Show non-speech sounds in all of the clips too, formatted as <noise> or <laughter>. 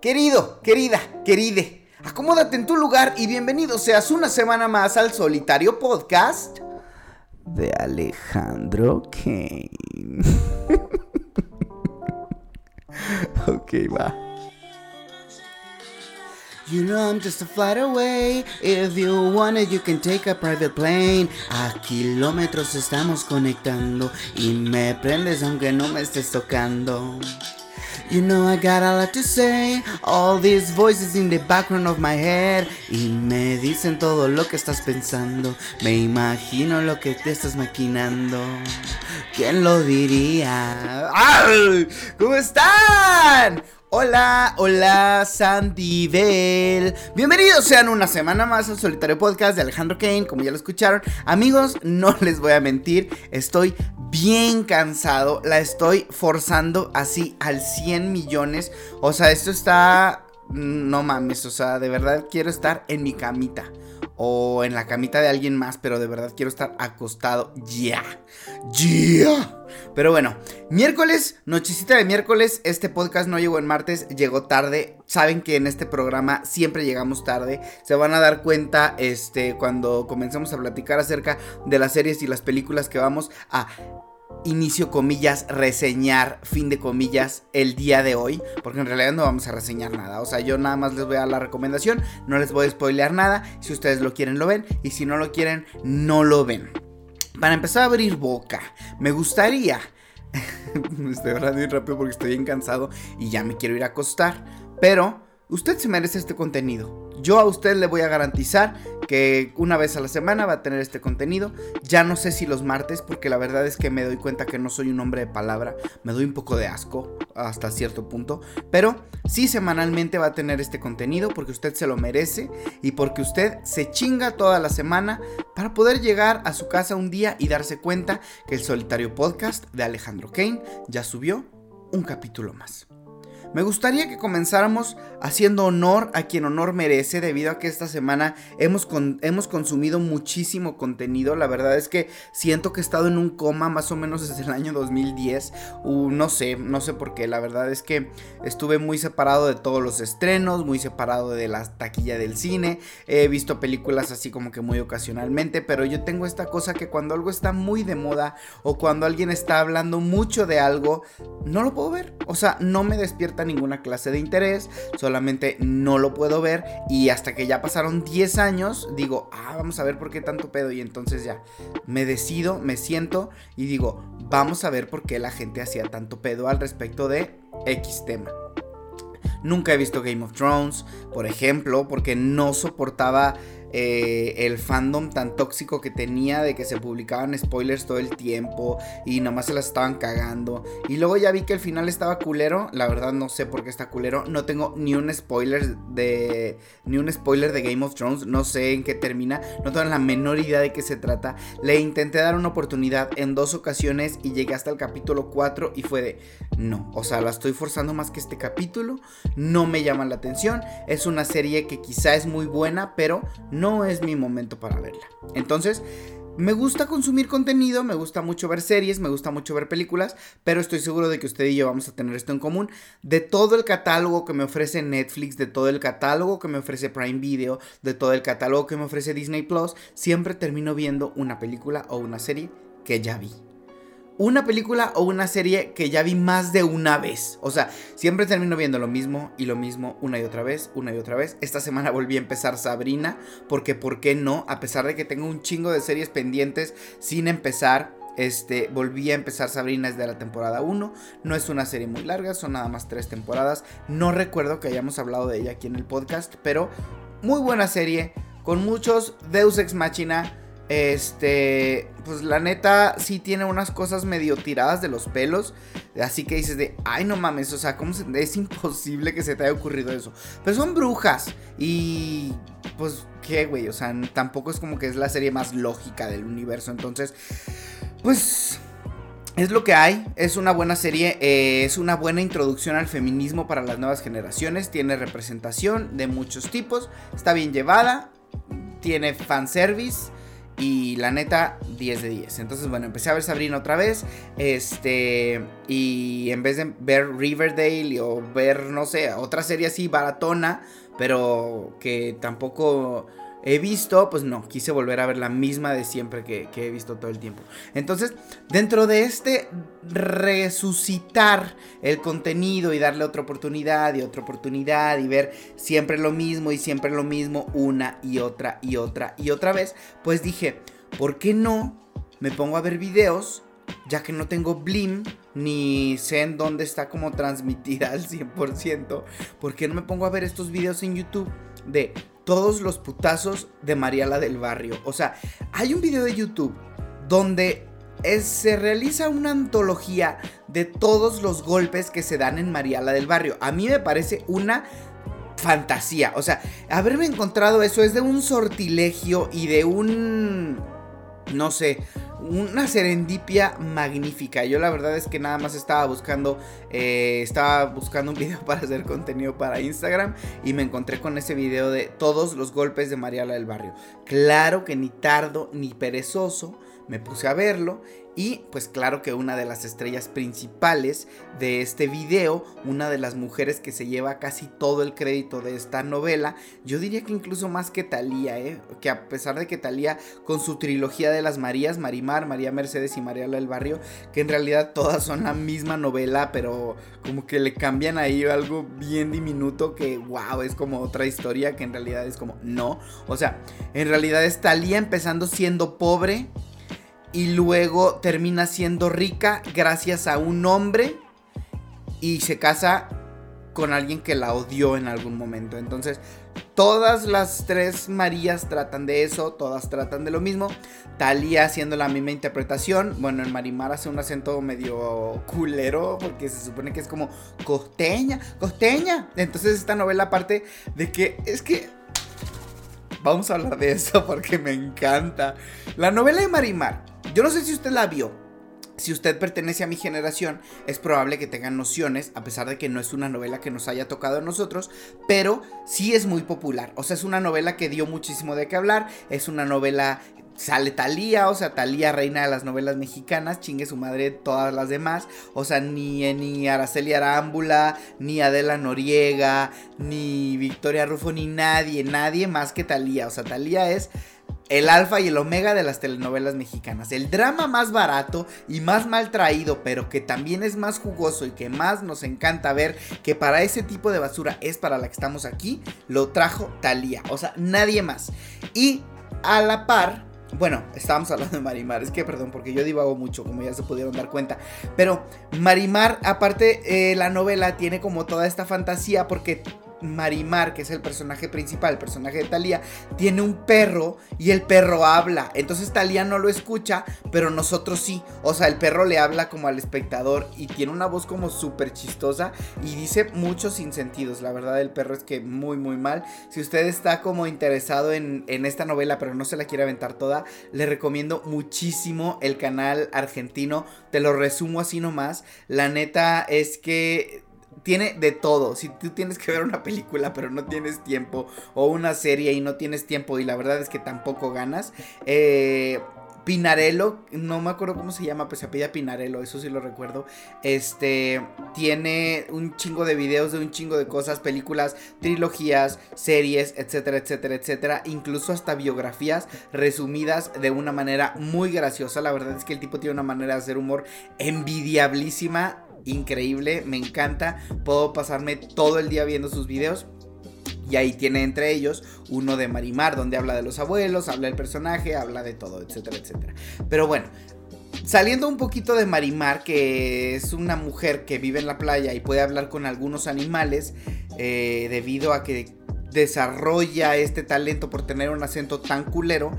Querido, querida, queride, acomódate en tu lugar y bienvenido seas una semana más al solitario podcast de Alejandro Kane. <laughs> ok, va. You know I'm just a flight away. If you want it, you can take a private plane. A kilómetros estamos conectando y me prendes aunque no me estés tocando. You know I got a lot to say. All these voices in the background of my head. Y me dicen todo lo que estás pensando. Me imagino lo que te estás maquinando. ¿Quién lo diría? ¡Ay! ¿Cómo están? Hola, hola Sandy Bell. Bienvenidos sean una semana más al solitario podcast de Alejandro Kane, como ya lo escucharon. Amigos, no <laughs> les voy a mentir, estoy bien cansado, la estoy forzando así al 100 millones. O sea, esto está... No mames, o sea, de verdad quiero estar en mi camita o en la camita de alguien más, pero de verdad quiero estar acostado ya. Ya. Pero bueno, miércoles, nochecita de miércoles, este podcast no llegó en martes, llegó tarde. Saben que en este programa siempre llegamos tarde. Se van a dar cuenta este cuando comencemos a platicar acerca de las series y las películas que vamos a inicio comillas, reseñar, fin de comillas, el día de hoy, porque en realidad no vamos a reseñar nada, o sea, yo nada más les voy a dar la recomendación, no les voy a spoilear nada, si ustedes lo quieren lo ven, y si no lo quieren, no lo ven. Para empezar a abrir boca, me gustaría, <laughs> estoy hablando muy rápido porque estoy bien cansado y ya me quiero ir a acostar, pero usted se merece este contenido. Yo a usted le voy a garantizar que una vez a la semana va a tener este contenido. Ya no sé si los martes, porque la verdad es que me doy cuenta que no soy un hombre de palabra. Me doy un poco de asco hasta cierto punto. Pero sí semanalmente va a tener este contenido porque usted se lo merece y porque usted se chinga toda la semana para poder llegar a su casa un día y darse cuenta que el solitario podcast de Alejandro Kane ya subió un capítulo más. Me gustaría que comenzáramos haciendo honor a quien honor merece debido a que esta semana hemos, hemos consumido muchísimo contenido. La verdad es que siento que he estado en un coma más o menos desde el año 2010. no sé, no sé por qué. La verdad es que estuve muy separado de todos los estrenos, muy separado de la taquilla del cine. He visto películas así como que muy ocasionalmente, pero yo tengo esta cosa que cuando algo está muy de moda o cuando alguien está hablando mucho de algo, no lo puedo ver. O sea, no me despierta ninguna clase de interés, solamente no lo puedo ver y hasta que ya pasaron 10 años digo, ah, vamos a ver por qué tanto pedo y entonces ya me decido, me siento y digo, vamos a ver por qué la gente hacía tanto pedo al respecto de X tema. Nunca he visto Game of Thrones, por ejemplo, porque no soportaba eh, el fandom tan tóxico que tenía de que se publicaban spoilers todo el tiempo y nomás se las estaban cagando. Y luego ya vi que el final estaba culero. La verdad no sé por qué está culero. No tengo ni un spoiler de ni un spoiler de Game of Thrones. No sé en qué termina. No tengo la menor idea de qué se trata. Le intenté dar una oportunidad en dos ocasiones y llegué hasta el capítulo 4 y fue de no. O sea, la estoy forzando más que este capítulo. No me llama la atención. Es una serie que quizá es muy buena, pero es mi momento para verla. Entonces, me gusta consumir contenido, me gusta mucho ver series, me gusta mucho ver películas, pero estoy seguro de que usted y yo vamos a tener esto en común. De todo el catálogo que me ofrece Netflix, de todo el catálogo que me ofrece Prime Video, de todo el catálogo que me ofrece Disney Plus, siempre termino viendo una película o una serie que ya vi una película o una serie que ya vi más de una vez. O sea, siempre termino viendo lo mismo y lo mismo una y otra vez, una y otra vez. Esta semana <laughs> volví a empezar Sabrina, porque ¿por qué no? A pesar de que tengo un chingo de series pendientes sin empezar. Este, volví a empezar Sabrina desde la temporada 1. No es una serie muy larga, son nada más tres temporadas. No recuerdo que hayamos hablado de ella aquí en el podcast, pero muy buena serie, con muchos Deus Ex Machina este, pues la neta sí tiene unas cosas medio tiradas de los pelos. Así que dices de, ay no mames, o sea, ¿cómo es imposible que se te haya ocurrido eso? Pero son brujas. Y pues, ¿qué, güey? O sea, tampoco es como que es la serie más lógica del universo. Entonces, pues... Es lo que hay, es una buena serie, eh, es una buena introducción al feminismo para las nuevas generaciones, tiene representación de muchos tipos, está bien llevada, tiene fanservice, Y la neta, 10 de 10. Entonces, bueno, empecé a ver Sabrina otra vez. Este. Y en vez de ver Riverdale o ver, no sé, otra serie así baratona, pero que tampoco he visto, pues no, quise volver a ver la misma de siempre que, he visto todo el tiempo. Entonces, dentro de este resucitar el contenido y darle otra oportunidad y otra oportunidad y ver siempre lo mismo y siempre lo mismo una y otra y otra y otra vez, pues dije, ¿por qué no me pongo a ver videos? Ya que no tengo Blim, ni sé en dónde está como transmitida al 100%, ¿por qué no me pongo a ver estos videos en YouTube de todos los putazos de Mariala del Barrio. O sea, hay un video de YouTube donde se realiza una antología de todos los golpes que se dan en Mariala del Barrio. A mí me parece una fantasía. O sea, haberme encontrado eso es de un sortilegio y de un... No sé, una serendipia magnífica. Yo la verdad es que nada más estaba buscando, eh, estaba buscando un video <laughs> para hacer contenido para Instagram y me encontré con ese video de todos los golpes de Mariala del Barrio. Claro que ni tardo ni perezoso me puse a verlo y pues claro que una de las estrellas principales de este video, una de las mujeres que se lleva casi todo el crédito de esta novela, yo diría que incluso más que Talía, ¿eh? que a pesar de que Talía con su trilogía de las Marías, Marimar, María Mercedes y Mariala del Barrio, que en realidad todas son la misma novela, pero como que le cambian ahí algo bien diminuto que wow, es como otra historia que en realidad es como no, o sea, en realidad es Talía empezando siendo pobre y luego termina siendo rica gracias a un hombre y se casa con alguien que la odió en algún momento. Entonces, todas las tres Marías tratan de eso, todas tratan de lo mismo. Talía haciendo la misma interpretación. Bueno, en Marimar hace un acento medio culero porque se supone que es como costeña, costeña. Entonces, esta novela aparte de que es que vamos a hablar de eso <laughs> porque me encanta. La novela de Marimar yo no sé si usted la vio. Si usted pertenece a mi generación, es probable que tenga nociones, a pesar de que no es una novela que nos haya tocado a nosotros, pero sí es muy popular. O sea, es una novela que dio muchísimo de qué hablar, es una novela sale Talía, o sea, Talía, reina de las novelas mexicanas, chingue su madre todas las demás, o sea, ni, ni Araceli Arámbula, ni Adela Noriega, ni Victoria Rufo, ni nadie, nadie más que Talía, o sea, Talía es el alfa y el omega de las telenovelas mexicanas. El drama más barato y más mal traído, pero que también es más jugoso y que más nos encanta ver que para ese tipo de basura es para la que estamos aquí, lo trajo Talía. O sea, nadie más. Y a la par, bueno, estábamos hablando de Marimar, es que perdón, porque yo divago mucho, como ya se pudieron dar cuenta. Pero Marimar, aparte, eh, la novela tiene como toda esta fantasía porque Marimar, que es el personaje principal, el personaje de Talía, tiene un perro y el perro habla. Entonces Talía no lo escucha, pero nosotros sí. O sea, el perro le habla como al espectador y tiene una voz como súper chistosa y dice muchos sentidos. La verdad, el perro es que muy, muy mal. Si usted está como interesado en, en esta novela, pero no se la quiere aventar toda, le recomiendo muchísimo el canal argentino. Te lo resumo así nomás. La neta es que tiene de todo. Si tú tienes que ver una película pero no tienes tiempo, o una serie y no tienes tiempo y la verdad es que tampoco ganas, eh, Pinarello, no me acuerdo cómo se llama, pues se apella Pinarello, eso sí lo recuerdo. Este tiene un chingo de videos de un chingo de cosas, películas, trilogías, series, etcétera, etcétera, etcétera, incluso hasta biografías resumidas de una manera muy graciosa. La verdad es que el tipo tiene una manera de hacer humor envidiablísima increíble, me encanta. Puedo pasarme todo el día viendo sus videos. Y ahí tiene entre ellos uno de Marimar, donde habla de los abuelos, habla del personaje, habla de todo, etcétera, etcétera. Pero bueno, saliendo un poquito de Marimar, que es una mujer que vive en la playa y puede hablar con algunos animales, eh, debido a que desarrolla este talento por tener un acento tan culero,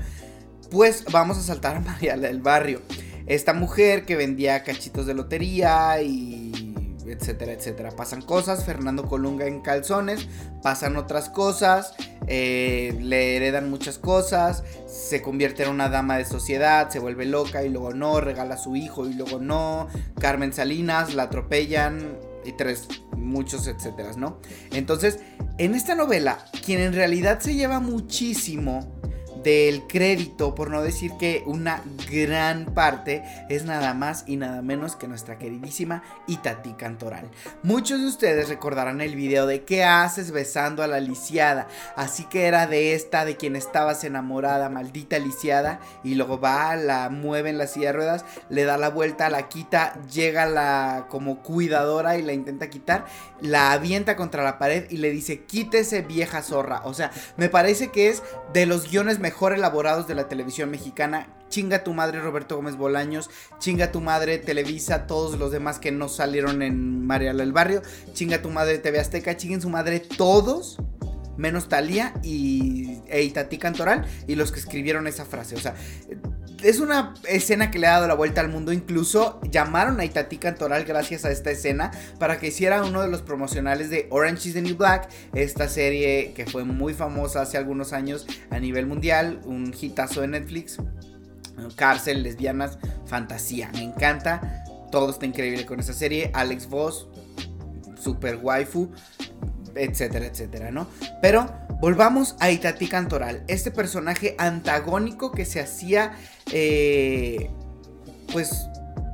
pues vamos a saltar a María del Barrio esta mujer que vendía cachitos de lotería y etcétera, etcétera. Pasan cosas, Fernando Colunga en calzones, pasan otras cosas, eh, le heredan muchas cosas, se convierte en una dama de sociedad, se vuelve loca y luego no, regala a su hijo y luego no, Carmen Salinas la atropellan y tres, muchos etcétera, ¿no? Entonces, en esta novela, quien en realidad se lleva muchísimo del crédito, por no decir que una gran parte, es nada más y nada menos que nuestra queridísima Itati Cantoral. Muchos de ustedes recordarán el video de ¿Qué haces besando a la lisiada? Así que era de esta, de quien estabas enamorada, maldita lisiada, y luego va, la mueve en la silla de ruedas, le da la vuelta, la quita, llega la como cuidadora y la intenta quitar, la avienta contra la pared y le dice, quítese vieja zorra. O sea, me parece que es de los guiones mejor elaborados de la televisión mexicana. Chinga tu madre Roberto Gómez Bolaños, chinga tu madre Televisa, todos los demás que no salieron en Mariala del Barrio, chinga tu madre TV Azteca, chinguen su madre todos menos Talía y e Cantoral y los que escribieron esa frase. O sea, es una escena que le ha dado la vuelta al mundo. Incluso llamaron a Itatí Cantoral gracias a esta escena para que hiciera uno de los promocionales de Orange is the New Black, esta serie que fue muy famosa hace algunos años a nivel mundial, un hitazo de Netflix. Cárcel, lesbianas, fantasía. Me encanta. Todo está increíble con esa serie. Alex Voss, super waifu etcétera, etcétera, ¿no? Pero volvamos a Itati Cantoral, este personaje antagónico que se hacía, eh, pues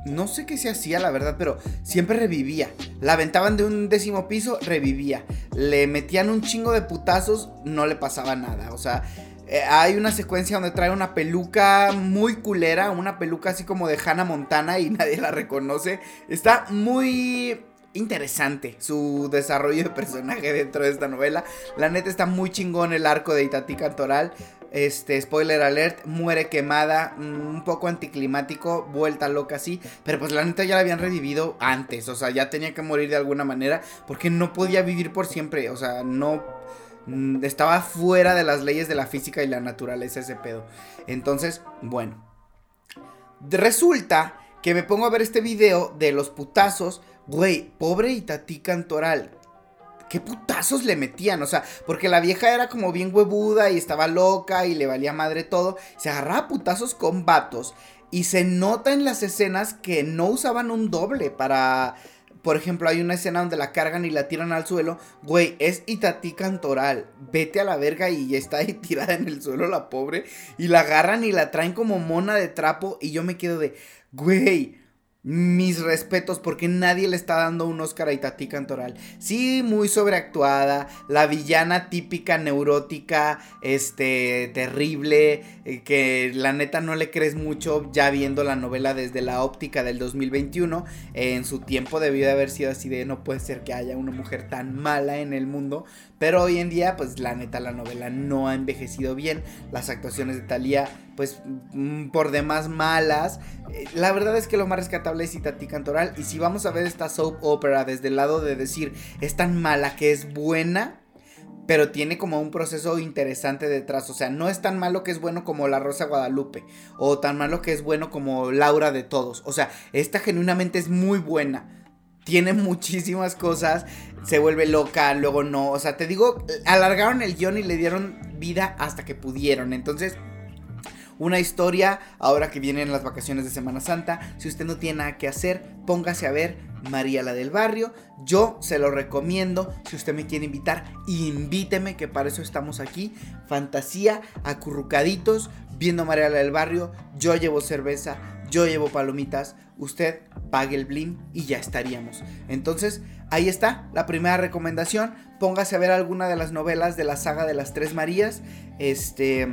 no sé qué se hacía, la verdad, pero siempre revivía. La aventaban de un décimo piso, revivía. Le metían un chingo de putazos, no le pasaba nada. O sea, eh, hay una secuencia donde trae una peluca muy culera, una peluca así como de Hannah Montana y <laughs> nadie la reconoce. Está muy interesante su desarrollo de personaje dentro de esta novela. La neta está muy chingón el arco de Itatí Cantoral. Este, spoiler alert, muere quemada, mm, un poco anticlimático, vuelta loca así, pero pues la neta ya la habían revivido antes, o sea, ya tenía que morir de alguna manera, porque no podía vivir por siempre, o sea, no mm, estaba fuera de las leyes de la física y la naturaleza ese pedo. Entonces, bueno, resulta que me pongo a ver este video de los putazos Güey, pobre Itatí Cantoral. ¿Qué putazos le metían? O sea, porque la vieja era como bien huevuda y estaba loca y le valía madre todo. Se agarraba putazos con vatos. Y se nota en las escenas que no usaban un doble para... Por ejemplo, hay una escena donde la cargan y la tiran al suelo. Güey, es Itatí Cantoral. Vete a la verga y está ahí <laughs> tirada en el suelo la pobre. Y la agarran y la traen como mona de trapo. Y yo me quedo de... Güey, mis respetos porque nadie le está dando un Oscar a Itatí Cantoral. Sí, muy sobreactuada, la villana típica neurótica, este, terrible, eh, que la neta no le crees mucho ya viendo la novela desde la óptica del 2021. en su tiempo debió de haber sido así de no puede ser que haya una mujer tan mala en el mundo, pero hoy en día pues la neta la novela no ha envejecido bien, las actuaciones de Thalía pues mm, por demás malas. Eh, la verdad es que lo más rescatable es Itatí Cantoral. Y si vamos a ver esta soap opera desde el lado de decir es tan mala que es buena, pero tiene como un proceso interesante detrás. O sea, no es tan malo que es bueno como La Rosa Guadalupe, o tan malo que es bueno como Laura de Todos. O sea, esta genuinamente es muy buena. Tiene muchísimas cosas, se vuelve loca, luego no. O sea, te digo, alargaron el guion y le dieron vida hasta que pudieron. Entonces, una historia ahora que vienen las vacaciones de Semana Santa. Si usted no tiene nada que hacer, póngase a ver María la del Barrio. Yo se lo recomiendo. Si usted me quiere invitar, invíteme, que para eso estamos aquí. Fantasía, acurrucaditos, viendo María la del Barrio. Yo llevo cerveza, yo llevo palomitas. Usted pague el blim y ya estaríamos. Entonces, ahí está la primera recomendación. Póngase a ver alguna de las novelas de la saga de las Tres Marías. Este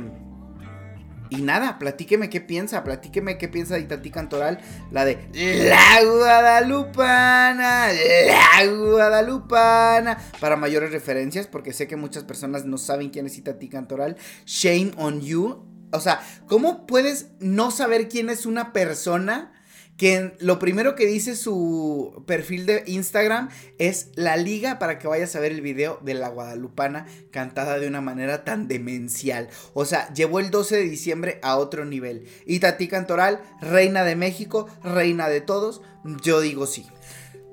y nada, platíqueme qué piensa, platíqueme qué piensa de Itatí Cantoral, la de La Guadalupana, La Guadalupana, para mayores referencias, porque sé que muchas personas no saben quién es Itatí Cantoral. Shame on you. O sea, ¿cómo puedes no saber quién es una persona que lo primero que dice su perfil de Instagram es la liga para que vayas a ver el video de la guadalupana cantada de una manera tan demencial. O sea, llevó el 12 de diciembre a otro nivel. Y Tati Cantoral, reina de México, reina de todos, yo digo sí.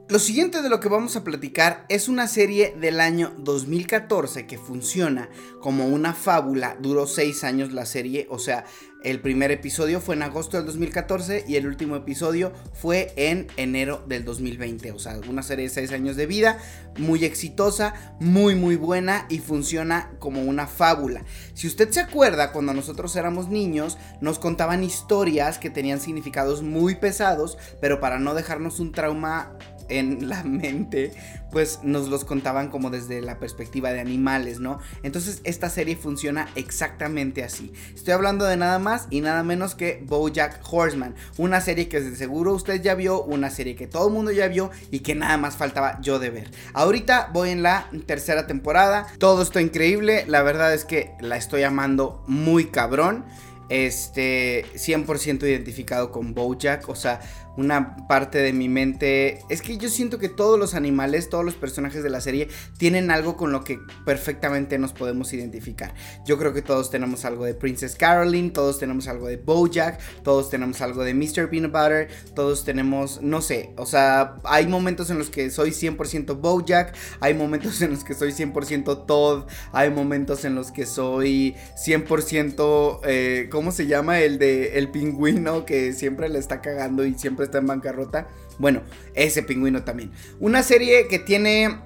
Lo siguiente de lo que vamos a platicar es una serie del año 2014 que funciona como una fábula. Duró seis años la serie, o sea, El primer episodio fue en agosto del 2014 y el último episodio fue en enero del 2020. O sea, una serie de 6 años de vida, muy exitosa, muy muy buena y funciona como una fábula. Si usted se acuerda, cuando nosotros éramos niños, nos contaban historias que tenían significados muy pesados, pero para no dejarnos un trauma en la mente, pues nos los contaban como desde la perspectiva de animales, ¿no? Entonces esta serie funciona exactamente así. Estoy hablando de nada más y nada menos que BoJack Horseman, una serie que de seguro usted ya vio, una serie que todo el mundo ya vio y que nada más faltaba yo de ver. Ahorita voy en la tercera temporada, todo está increíble, la verdad es que la estoy amando muy cabrón. Este, 100% identificado con Bojack, o sea, una parte de mi mente. Es que yo siento que todos los animales, todos los personajes de la serie tienen algo con lo que perfectamente nos podemos identificar. Yo creo que todos tenemos algo de Princess Caroline, todos tenemos algo de Bojack, todos tenemos algo de Mr. Peanut Butter, todos tenemos, no sé, o sea, hay momentos en los que soy 100% Bojack, hay momentos en los que soy 100% Todd, hay momentos en los que soy 100%, eh, ¿cómo se llama? El de el pingüino que siempre le está cagando y siempre está en bancarrota. Bueno, ese pingüino también. Una serie que tiene,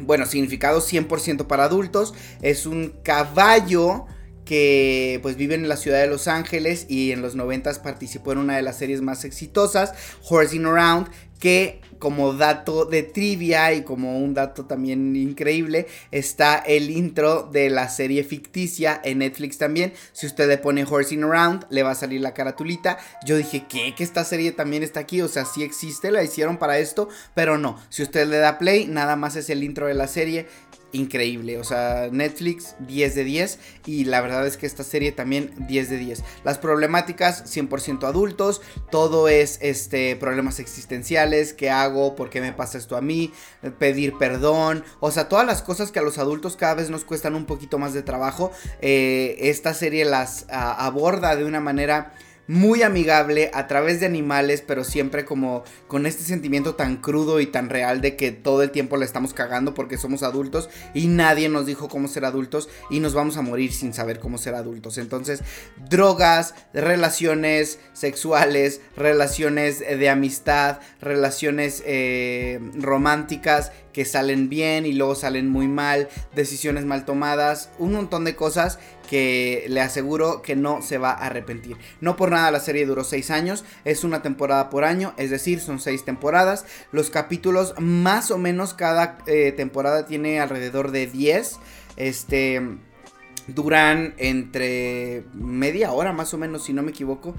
bueno, significado 100% para adultos. Es un caballo que pues vive en la ciudad de Los Ángeles y en los 90 participó en una de las series más exitosas, Horsing Around, que como dato de trivia y como un dato también increíble está el intro de la serie ficticia en Netflix también. Si usted le pone Horsing Around, le va a salir la caratulita. Yo dije, ¿qué? Que esta serie también está aquí. O sea, sí existe, la hicieron para esto, pero no. Si usted le da play, nada más es el intro de la serie increíble. O sea, Netflix 10 de 10 y la verdad es que esta serie también 10 de 10. Las problemáticas 100% adultos, todo es este problemas existenciales, qué hago, por qué me pasa esto a mí, pedir perdón, o sea, todas las cosas que a los adultos cada vez nos cuestan un poquito más de trabajo, eh, esta serie las aborda de una manera muy amigable a través de animales, pero siempre como con este sentimiento tan crudo y tan real de que todo el tiempo le estamos cagando porque somos adultos y nadie nos dijo cómo ser adultos y nos vamos a morir sin saber cómo ser adultos. Entonces, drogas, relaciones sexuales, relaciones de amistad, relaciones eh, románticas que salen bien y luego salen muy mal, decisiones mal tomadas, un montón de cosas que le aseguro que no se va a arrepentir. No por nada la serie duró 6 años, es una temporada por año, es decir, son 6 temporadas. Los capítulos más o menos cada eh, temporada tiene alrededor de 10. Este duran entre media hora más o menos, si no me equivoco.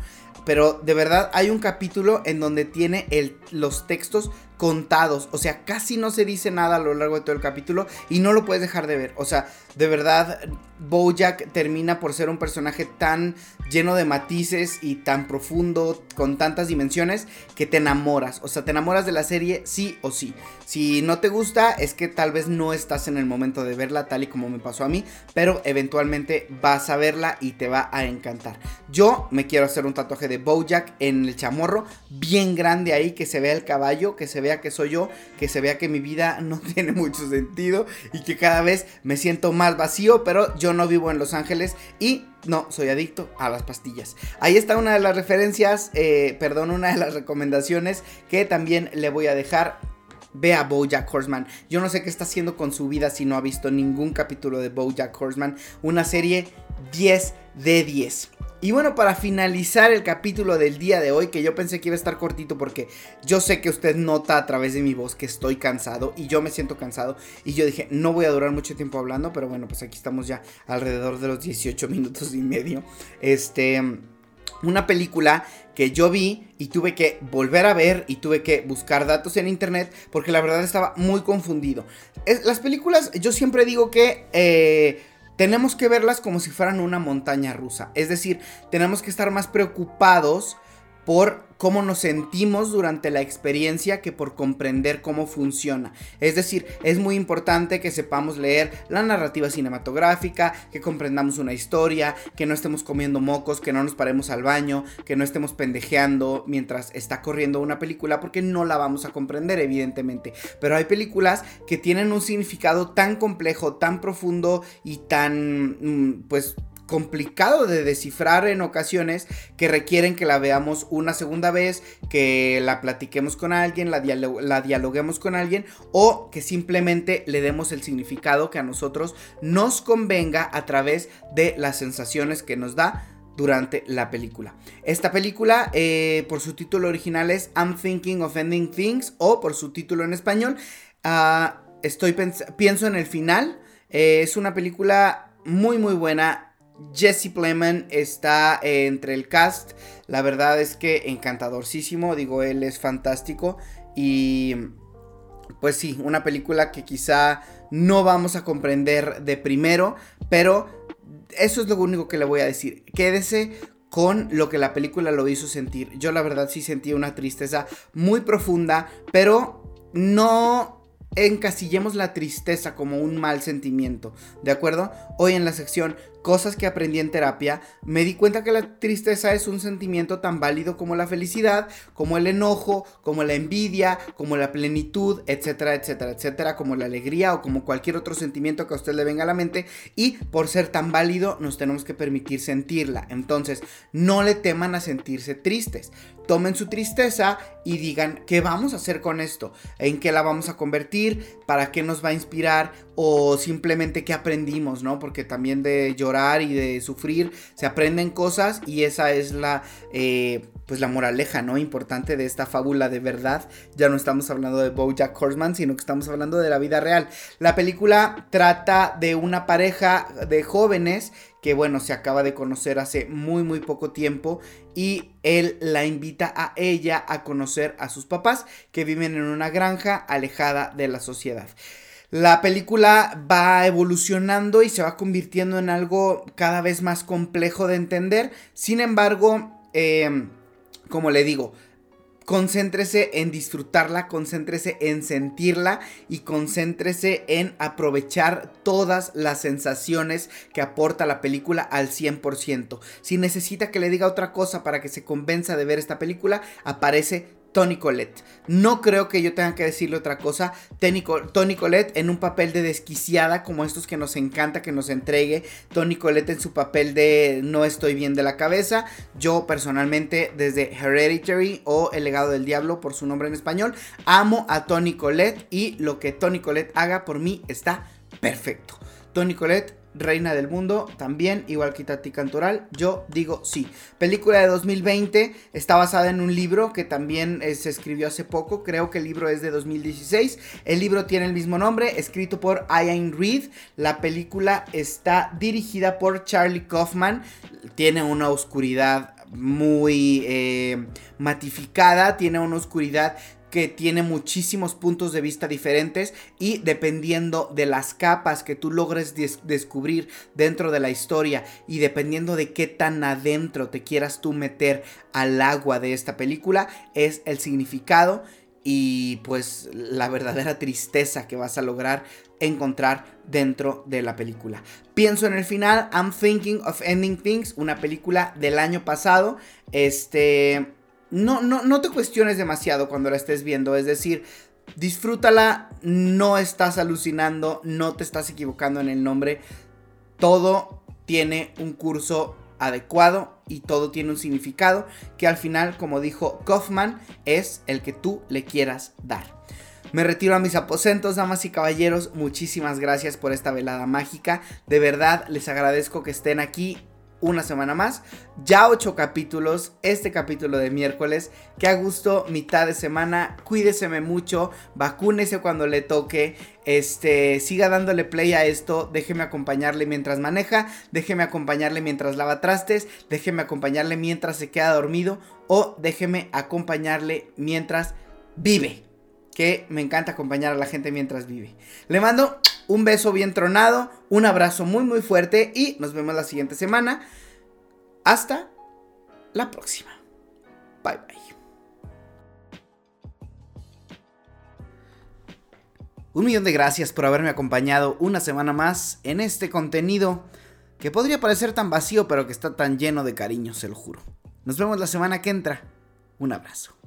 Pero de verdad hay un capítulo en donde tiene el, los textos contados. O sea, casi no se dice nada a lo largo de todo el capítulo y no lo puedes dejar de ver. O sea, de verdad, Bojack termina por ser un personaje tan lleno de matices y tan profundo, con tantas dimensiones, que te enamoras. O sea, te enamoras de la serie sí o sí. Si no te gusta, es que tal vez no estás en el momento de verla, tal y como me pasó a mí, pero eventualmente vas a verla y te va a encantar. Yo me quiero hacer un tatuaje de Bojack en el chamorro, bien grande ahí, que se vea el caballo, que se vea que soy yo, que se vea que mi vida <laughs> no tiene mucho sentido y que cada vez me siento más vacío, pero yo no vivo en Los Ángeles y no soy adicto a las pastillas. Ahí está una de las referencias, eh, perdón, una de las recomendaciones que también le voy a dejar Vea Bojack Horseman. Yo no sé qué está haciendo con su vida si no ha visto ningún capítulo de Bojack Horseman. Una serie 10 de 10. Y bueno, para finalizar el capítulo del día de hoy, que yo pensé que iba a estar cortito porque yo sé que usted nota a través de mi voz que estoy cansado y yo me siento cansado. Y yo dije, no voy a durar mucho tiempo hablando, pero bueno, pues aquí estamos ya alrededor de los 18 minutos y medio. Este una película que yo vi y tuve que volver a ver y tuve que buscar datos en internet porque la verdad estaba muy confundido. las películas, yo siempre digo que eh, tenemos que verlas como si fueran una montaña rusa. Es decir, tenemos que estar más preocupados por cómo nos sentimos durante la experiencia que por comprender cómo funciona. Es decir, es muy importante que sepamos leer la narrativa cinematográfica, que comprendamos una historia, que no estemos comiendo mocos, que no nos paremos al baño, que no estemos pendejeando mientras está corriendo una película, porque no la vamos a comprender, evidentemente. Pero hay películas que tienen un significado tan complejo, tan profundo y tan, mm, pues, complicado de descifrar en ocasiones que requieren que la veamos una segunda vez, que la platiquemos con alguien, la, dialoguemos con alguien o que simplemente le demos el significado que a nosotros nos convenga a través de las sensaciones que nos da durante la película. Esta película, eh, por su título original es I'm Thinking of Ending Things o por su título en español, ah, estoy pienso en el final. Eh, es una película muy muy buena Jesse Plemon está entre el cast. La verdad es que encantadorcísimo. Digo, él es fantástico. Y pues sí, una película que quizá no vamos a comprender de primero. Pero eso es lo único que le voy a decir. Quédese con lo que la película lo hizo sentir. Yo la verdad sí sentí una tristeza muy profunda. Pero no encasillemos la tristeza como un mal sentimiento, ¿de acuerdo? Hoy en la sección cosas que aprendí en terapia, me di cuenta que la tristeza es un sentimiento tan válido como la felicidad, como el enojo, como la envidia, como la plenitud, etcétera, etcétera, etcétera, como la alegría o como cualquier otro sentimiento que a usted le venga a la mente y por ser tan válido nos tenemos que permitir sentirla. Entonces, no le teman a sentirse tristes. Tomen su tristeza y digan qué vamos a hacer con esto, en qué la vamos a convertir, para qué nos va a inspirar o simplemente qué aprendimos, ¿no? Porque también de llorar y de sufrir se aprenden cosas y esa es la, eh, pues la moraleja, ¿no? Importante de esta fábula de verdad. Ya no estamos hablando de Bojack Horseman, sino que estamos hablando de la vida real. La película trata de una pareja de jóvenes que bueno, se acaba de conocer hace muy muy poco tiempo y él la invita a ella a conocer a sus papás que viven en una granja alejada de la sociedad. La película va evolucionando y se va convirtiendo en algo cada vez más complejo de entender. Sin embargo, em, como le digo, concéntrese en disfrutarla, concéntrese en sentirla y concéntrese en aprovechar todas las sensaciones que aporta la película al 100%. Si necesita que le diga otra cosa para que se convenza de ver esta película, aparece Tony Colette. No creo que yo tenga que decirle otra cosa. Tony, Colette en un papel de desquiciada como estos que nos encanta que nos entregue. Tony Colette en su papel de no estoy bien de la cabeza. Yo personalmente desde Hereditary o El legado del diablo por su nombre en español, amo a Tony Colette y lo que Tony Colette haga por mí está perfecto. Tony Colette Reina del Mundo, también, igual que Tati Cantoral, yo digo sí. Película de 2020, está basada en un libro que también eh, se escribió hace poco, creo que el libro es de 2016. El libro tiene el mismo nombre, escrito por Ian Reed. La película está dirigida por Charlie Kaufman, tiene una oscuridad muy eh, matificada, tiene una oscuridad que tiene muchísimos puntos de vista diferentes y dependiendo de las capas que tú logres descubrir dentro de la historia y dependiendo de qué tan adentro te quieras tú meter al agua de esta película es el significado y pues la verdadera tristeza que vas a lograr encontrar dentro de la película. Pienso en el final, I'm Thinking of Ending Things, una película del año pasado, este no, no, no te cuestiones demasiado cuando la estés viendo. Es decir, disfrútala, no estás alucinando, no te estás equivocando en el nombre. Todo tiene un curso adecuado y todo tiene un significado que al final, como dijo Kaufman, es el que tú le quieras dar. Me retiro a mis aposentos, damas y caballeros. Muchísimas gracias por esta velada mágica. De verdad, les agradezco que estén aquí una semana más. Ya ocho capítulos, este capítulo de miércoles. Que a gusto, mitad de semana. Cuídeseme mucho, vacúnese cuando le toque. Este, siga dándole play a esto. Déjeme acompañarle mientras maneja. Déjeme acompañarle mientras lava trastes. Déjeme acompañarle mientras se queda dormido. O déjeme acompañarle mientras vive. Que me encanta acompañar a la gente mientras vive. Le mando un beso bien tronado, un abrazo muy muy fuerte y nos vemos la siguiente semana. Hasta la próxima. Bye bye. Un millón de gracias por haberme acompañado una semana más en este contenido que podría parecer tan vacío pero que está tan lleno de cariño, se lo juro. Nos vemos la semana que entra. Un abrazo.